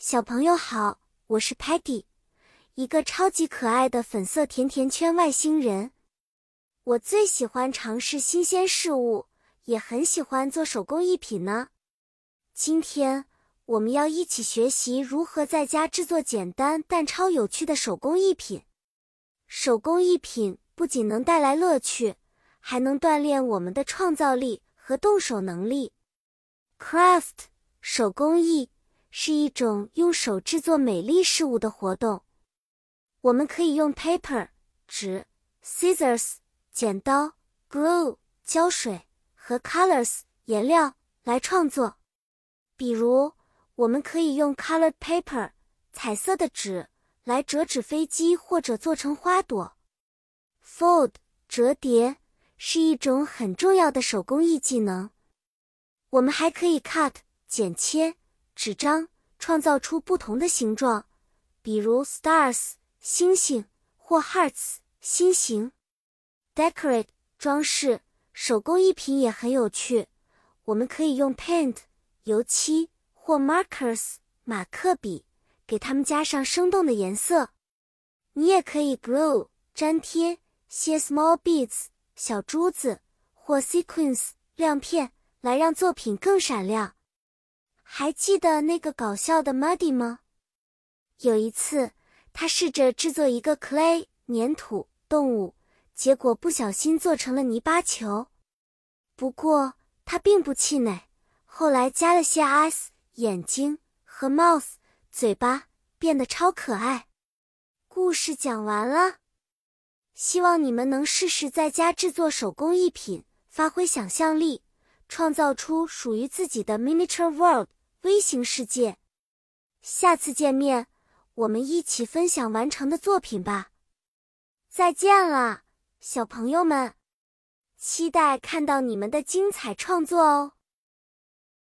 小朋友好，我是 Patty，一个超级可爱的粉色甜甜圈外星人。我最喜欢尝试新鲜事物，也很喜欢做手工艺品呢。今天我们要一起学习如何在家制作简单但超有趣的手工艺品。手工艺品不仅能带来乐趣，还能锻炼我们的创造力和动手能力。Craft 手工艺是一种用手制作美丽事物的活动。我们可以用 paper 纸、scissors 剪刀、glue 胶水和 colors 颜料来创作。比如，我们可以用 colored paper 彩色的纸来折纸飞机或者做成花朵。Fold 折叠是一种很重要的手工艺技能。我们还可以 cut 剪切纸张，创造出不同的形状，比如 stars 星星或 hearts 心形。Decorate 装饰手工艺品也很有趣。我们可以用 paint 油漆或 markers 马克笔，给它们加上生动的颜色。你也可以 glue 粘贴些 small beads 小珠子或 sequins 亮片。来让作品更闪亮。还记得那个搞笑的 Muddy 吗？有一次，他试着制作一个 clay 粘土动物，结果不小心做成了泥巴球。不过他并不气馁，后来加了些 eyes 眼睛和 mouth 嘴巴，变得超可爱。故事讲完了，希望你们能试试在家制作手工艺品，发挥想象力。创造出属于自己的 miniature world 微型世界。下次见面，我们一起分享完成的作品吧。再见了，小朋友们，期待看到你们的精彩创作哦。